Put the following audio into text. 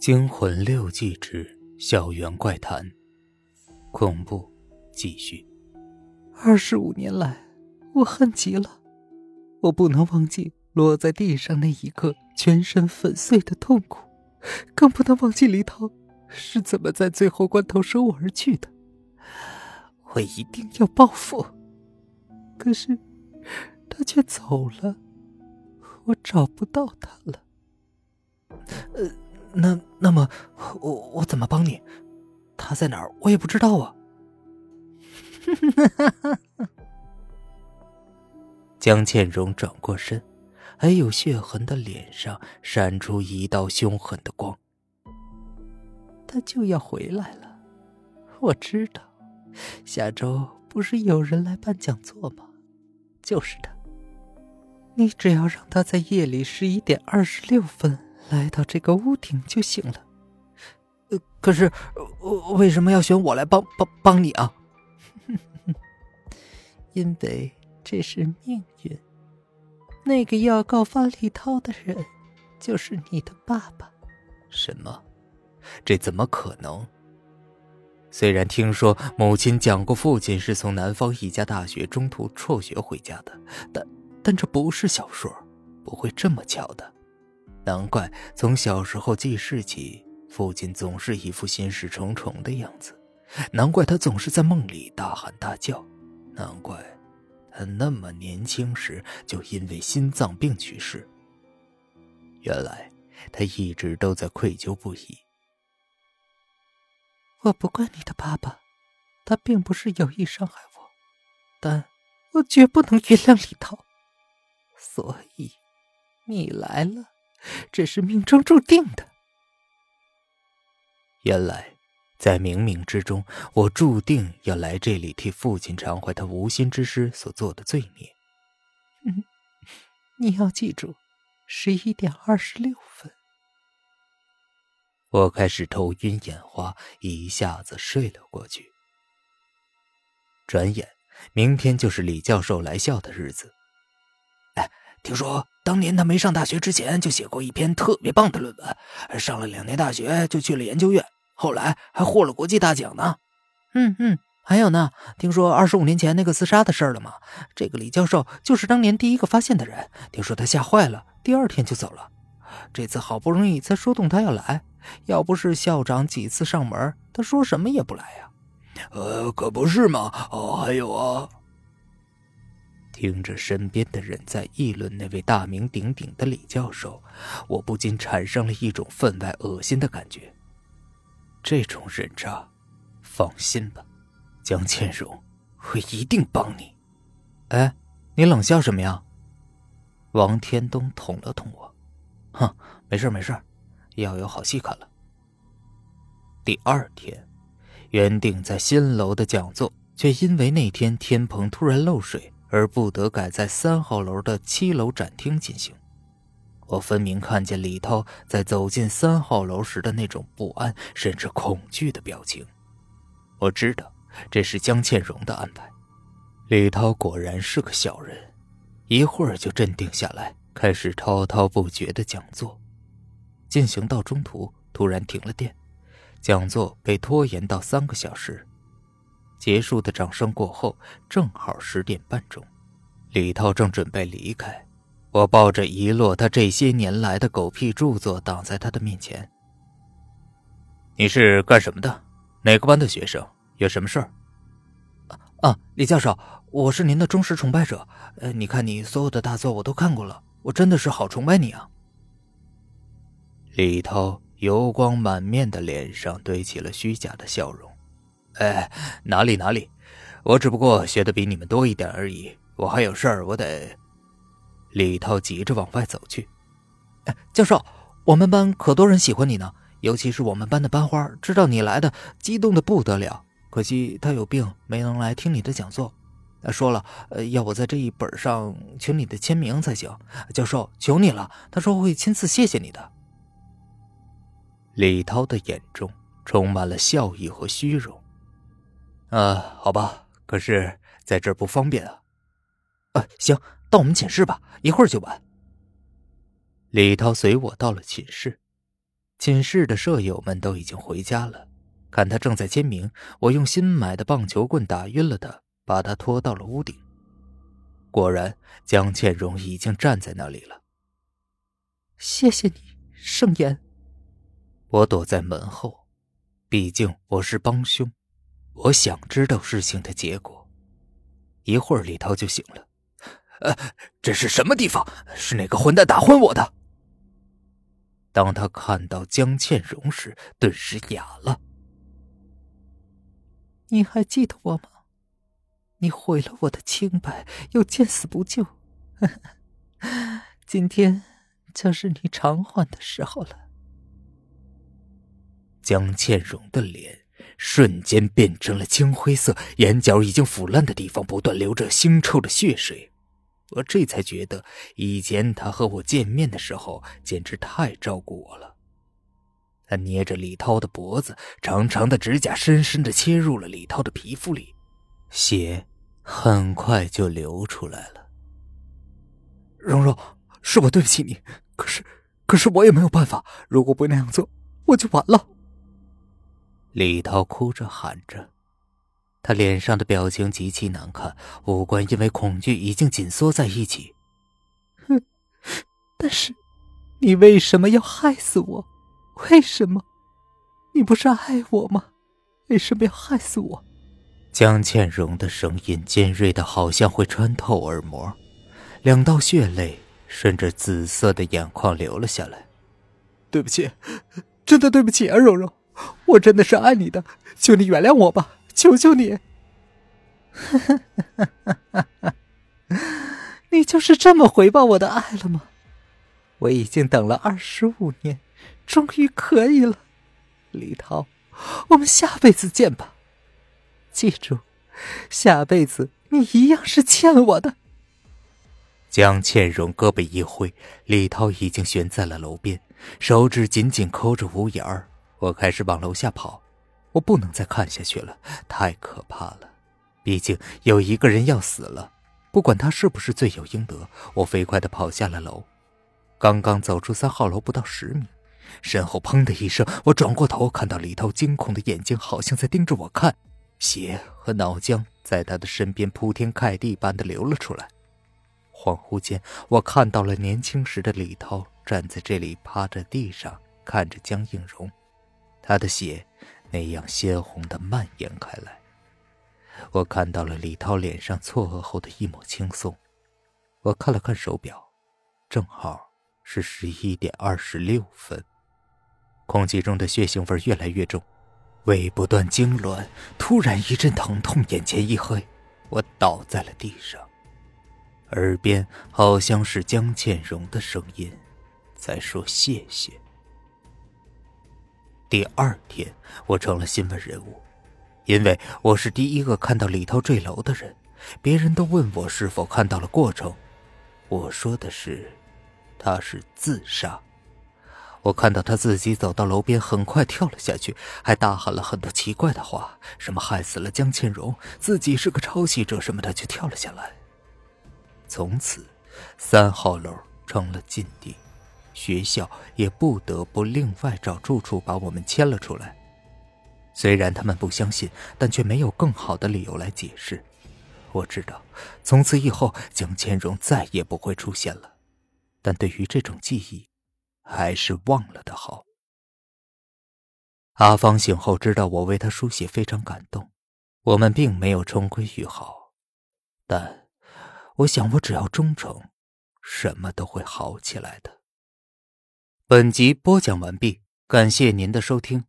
惊魂六记之校园怪谈，恐怖继续。二十五年来，我恨极了，我不能忘记落在地上那一刻全身粉碎的痛苦，更不能忘记李涛是怎么在最后关头舍我而去的。我一定要报复。可是，他却走了，我找不到他了。呃。那那么，我我怎么帮你？他在哪儿？我也不知道啊。江倩蓉转过身，还有血痕的脸上闪出一道凶狠的光。他就要回来了，我知道。下周不是有人来办讲座吗？就是他。你只要让他在夜里十一点二十六分。来到这个屋顶就行了。可是，为什么要选我来帮帮帮你啊？因为这是命运。那个要告发李涛的人，就是你的爸爸。什么？这怎么可能？虽然听说母亲讲过，父亲是从南方一家大学中途辍学回家的，但但这不是小说，不会这么巧的。难怪从小时候记事起，父亲总是一副心事重重的样子。难怪他总是在梦里大喊大叫。难怪他那么年轻时就因为心脏病去世。原来他一直都在愧疚不已。我不怪你的爸爸，他并不是有意伤害我，但我绝不能原谅李涛。所以，你来了。这是命中注定的。原来，在冥冥之中，我注定要来这里替父亲偿还他无心之失所做的罪孽。嗯，你要记住，十一点二十六分。我开始头晕眼花，一下子睡了过去。转眼，明天就是李教授来校的日子。哎，听说。当年他没上大学之前就写过一篇特别棒的论文，上了两年大学就去了研究院，后来还获了国际大奖呢。嗯嗯，还有呢，听说二十五年前那个自杀的事儿了吗？这个李教授就是当年第一个发现的人。听说他吓坏了，第二天就走了。这次好不容易才说动他要来，要不是校长几次上门，他说什么也不来呀。呃，可不是嘛。哦，还有啊。听着身边的人在议论那位大名鼎鼎的李教授，我不禁产生了一种分外恶心的感觉。这种人渣，放心吧，江倩蓉，我一定帮你。哎，你冷笑什么呀？王天东捅了捅我，哼，没事没事，要有好戏看了。第二天，原定在新楼的讲座，却因为那天天棚突然漏水。而不得改在三号楼的七楼展厅进行。我分明看见李涛在走进三号楼时的那种不安甚至恐惧的表情。我知道这是江倩蓉的安排。李涛果然是个小人，一会儿就镇定下来，开始滔滔不绝的讲座。进行到中途，突然停了电，讲座被拖延到三个小时。结束的掌声过后，正好十点半钟，李涛正准备离开，我抱着一摞他这些年来的狗屁著作挡在他的面前。你是干什么的？哪个班的学生？有什么事儿？啊，李教授，我是您的忠实崇拜者。呃，你看你所有的大作我都看过了，我真的是好崇拜你啊。李涛油光满面的脸上堆起了虚假的笑容。哎，哪里哪里，我只不过学的比你们多一点而已。我还有事儿，我得。李涛急着往外走去。哎，教授，我们班可多人喜欢你呢，尤其是我们班的班花，知道你来的，激动的不得了。可惜他有病，没能来听你的讲座。他说了，呃，要我在这一本上请你的签名才行。教授，求你了，他说会亲自谢谢你的。李涛的眼中充满了笑意和虚荣。呃，好吧，可是在这儿不方便啊。呃，行，到我们寝室吧，一会儿就完。李涛随我到了寝室，寝室的舍友们都已经回家了。看他正在签名，我用新买的棒球棍打晕了他，把他拖到了屋顶。果然，江倩荣已经站在那里了。谢谢你，盛言。我躲在门后，毕竟我是帮凶，我想知道事情的结果。一会儿，李涛就醒了。呃，这是什么地方？是哪个混蛋打昏我的？当他看到江倩蓉时，顿时哑了。你还记得我吗？你毁了我的清白，又见死不救。今天就是你偿还的时候了。江倩蓉的脸瞬间变成了青灰色，眼角已经腐烂的地方不断流着腥臭的血水。我这才觉得，以前他和我见面的时候，简直太照顾我了。他捏着李涛的脖子，长长的指甲深深的切入了李涛的皮肤里，血很快就流出来了。蓉蓉，是我对不起你，可是，可是我也没有办法。如果不那样做，我就完了。李涛哭着喊着，他脸上的表情极其难看，五官因为恐惧已经紧缩在一起。哼，但是，你为什么要害死我？为什么？你不是爱我吗？为什么要害死我？江倩蓉的声音尖锐的，好像会穿透耳膜，两道血泪顺着紫色的眼眶流了下来。对不起，真的对不起啊，柔柔，我真的是爱你的，求你原谅我吧，求求你！你就是这么回报我的爱了吗？我已经等了二十五年。终于可以了，李涛，我们下辈子见吧。记住，下辈子你一样是欠我的。江倩蓉胳膊一挥，李涛已经悬在了楼边，手指紧紧抠着屋檐儿。我开始往楼下跑，我不能再看下去了，太可怕了。毕竟有一个人要死了，不管他是不是罪有应得。我飞快的跑下了楼，刚刚走出三号楼不到十米。身后砰的一声，我转过头，看到李涛惊恐的眼睛，好像在盯着我看，血和脑浆在他的身边铺天盖地般的流了出来。恍惚间，我看到了年轻时的李涛站在这里，趴在地上看着江映蓉，他的血那样鲜红的蔓延开来。我看到了李涛脸上错愕后的一抹轻松。我看了看手表，正好是十一点二十六分。空气中的血腥味越来越重，胃不断痉挛，突然一阵疼痛，眼前一黑，我倒在了地上，耳边好像是江倩蓉的声音，在说谢谢。第二天，我成了新闻人物，因为我是第一个看到李涛坠楼的人，别人都问我是否看到了过程，我说的是，他是自杀。我看到他自己走到楼边，很快跳了下去，还大喊了很多奇怪的话，什么害死了江倩蓉，自己是个抄袭者什么的，就跳了下来。从此，三号楼成了禁地，学校也不得不另外找住处把我们迁了出来。虽然他们不相信，但却没有更好的理由来解释。我知道，从此以后江千荣再也不会出现了，但对于这种记忆。还是忘了的好。阿芳醒后知道我为他书写，非常感动。我们并没有重归于好，但我想，我只要忠诚，什么都会好起来的。本集播讲完毕，感谢您的收听。